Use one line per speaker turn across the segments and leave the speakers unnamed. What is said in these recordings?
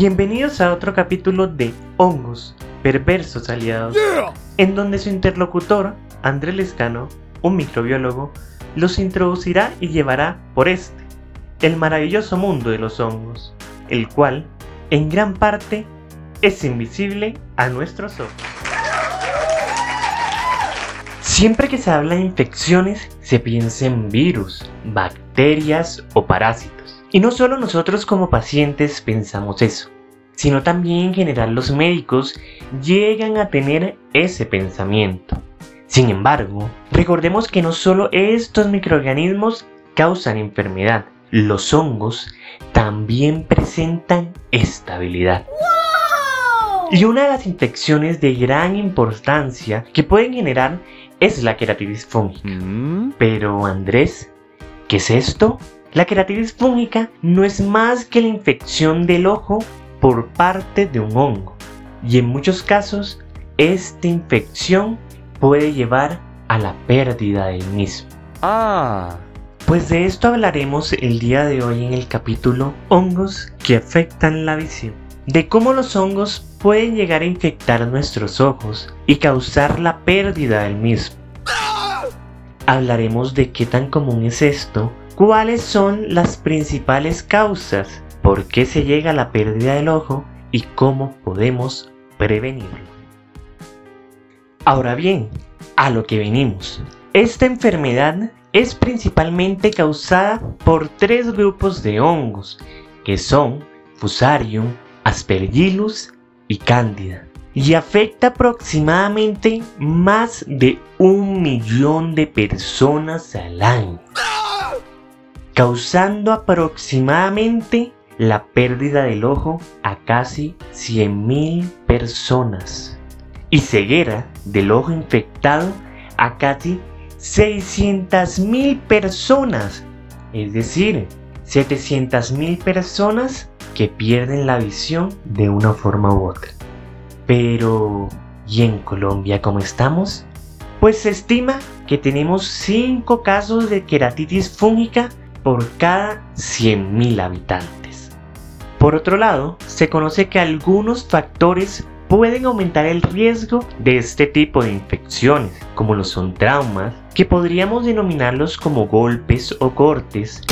Bienvenidos a otro capítulo de Hongos, Perversos Aliados, en donde su interlocutor, André Lescano, un microbiólogo, los introducirá y llevará por este, el maravilloso mundo de los hongos, el cual, en gran parte, es invisible a nuestros ojos. Siempre que se habla de infecciones, se piensa en virus, bacterias o parásitos. Y no solo nosotros como pacientes pensamos eso, sino también en general los médicos llegan a tener ese pensamiento. Sin embargo, recordemos que no solo estos microorganismos causan enfermedad, los hongos también presentan estabilidad. Y una de las infecciones de gran importancia que pueden generar es la queratitis fúngica. Mm. Pero Andrés, ¿qué es esto? La queratitis fúngica no es más que la infección del ojo por parte de un hongo. Y en muchos casos, esta infección puede llevar a la pérdida del mismo. Ah. Pues de esto hablaremos el día de hoy en el capítulo Hongos que afectan la visión. De cómo los hongos pueden llegar a infectar nuestros ojos y causar la pérdida del mismo. Hablaremos de qué tan común es esto, cuáles son las principales causas, por qué se llega a la pérdida del ojo y cómo podemos prevenirlo. Ahora bien, a lo que venimos. Esta enfermedad es principalmente causada por tres grupos de hongos, que son Fusarium, Aspergillus y Cándida, y afecta aproximadamente más de un millón de personas al año, causando aproximadamente la pérdida del ojo a casi 100.000 personas y ceguera del ojo infectado a casi 600.000 personas, es decir, 700.000 personas que pierden la visión de una forma u otra. Pero, ¿y en Colombia cómo estamos? Pues se estima que tenemos 5 casos de queratitis fúngica por cada 100.000 habitantes. Por otro lado, se conoce que algunos factores pueden aumentar el riesgo de este tipo de infecciones, como lo son traumas, que podríamos denominarlos como golpes o cortes,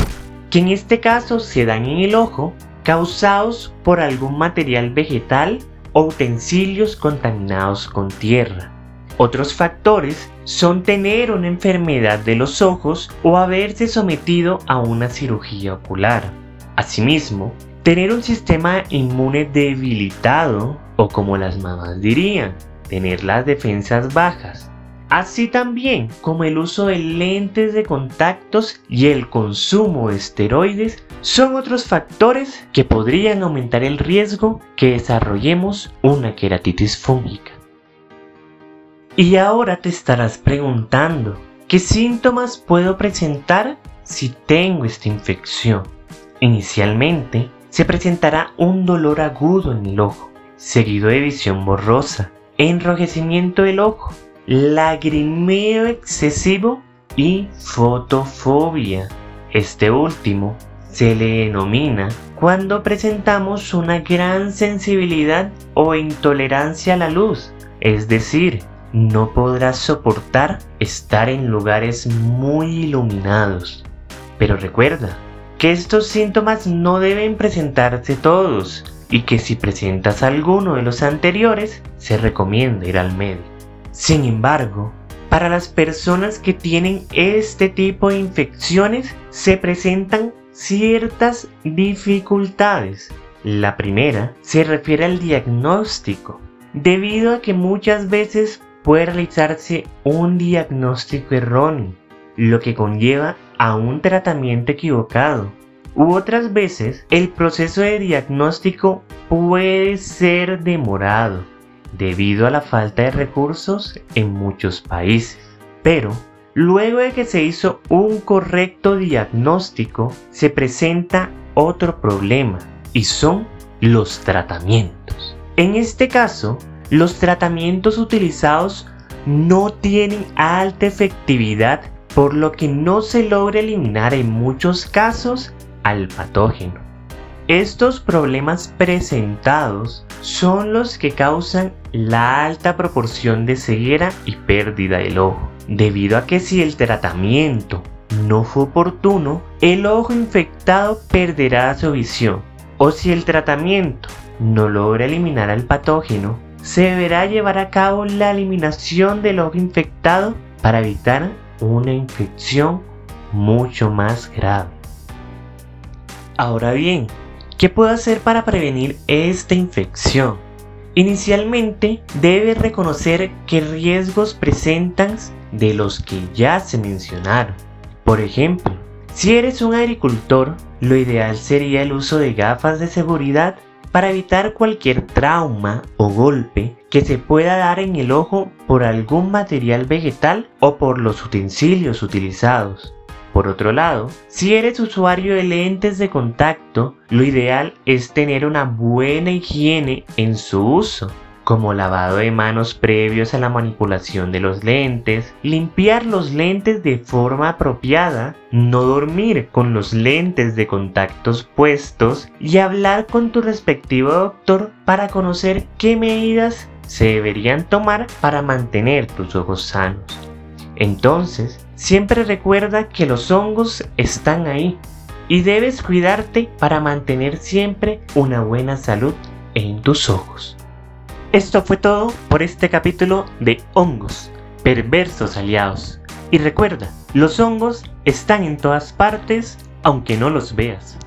que en este caso se dan en el ojo causados por algún material vegetal o utensilios contaminados con tierra. Otros factores son tener una enfermedad de los ojos o haberse sometido a una cirugía ocular. Asimismo, tener un sistema inmune debilitado o como las mamás dirían, tener las defensas bajas. Así también como el uso de lentes de contactos y el consumo de esteroides son otros factores que podrían aumentar el riesgo que desarrollemos una queratitis fúngica. Y ahora te estarás preguntando, ¿qué síntomas puedo presentar si tengo esta infección? Inicialmente, se presentará un dolor agudo en el ojo, seguido de visión borrosa, enrojecimiento del ojo, lagrimeo excesivo y fotofobia. Este último se le denomina cuando presentamos una gran sensibilidad o intolerancia a la luz, es decir, no podrás soportar estar en lugares muy iluminados. Pero recuerda que estos síntomas no deben presentarse todos, y que si presentas alguno de los anteriores, se recomienda ir al médico. Sin embargo, para las personas que tienen este tipo de infecciones se presentan ciertas dificultades. La primera se refiere al diagnóstico, debido a que muchas veces puede realizarse un diagnóstico erróneo, lo que conlleva a un tratamiento equivocado u otras veces el proceso de diagnóstico puede ser demorado debido a la falta de recursos en muchos países. Pero luego de que se hizo un correcto diagnóstico se presenta otro problema y son los tratamientos. En este caso, los tratamientos utilizados no tienen alta efectividad por lo que no se logra eliminar en muchos casos al patógeno. Estos problemas presentados son los que causan la alta proporción de ceguera y pérdida del ojo, debido a que si el tratamiento no fue oportuno, el ojo infectado perderá su visión, o si el tratamiento no logra eliminar al patógeno, se deberá llevar a cabo la eliminación del ojo infectado para evitar una infección mucho más grave. Ahora bien, ¿qué puedo hacer para prevenir esta infección? Inicialmente debes reconocer qué riesgos presentan de los que ya se mencionaron. Por ejemplo, si eres un agricultor, lo ideal sería el uso de gafas de seguridad para evitar cualquier trauma o golpe que se pueda dar en el ojo por algún material vegetal o por los utensilios utilizados. Por otro lado, si eres usuario de lentes de contacto, lo ideal es tener una buena higiene en su uso como lavado de manos previos a la manipulación de los lentes, limpiar los lentes de forma apropiada, no dormir con los lentes de contactos puestos y hablar con tu respectivo doctor para conocer qué medidas se deberían tomar para mantener tus ojos sanos. Entonces, siempre recuerda que los hongos están ahí y debes cuidarte para mantener siempre una buena salud en tus ojos. Esto fue todo por este capítulo de hongos, perversos aliados. Y recuerda, los hongos están en todas partes aunque no los veas.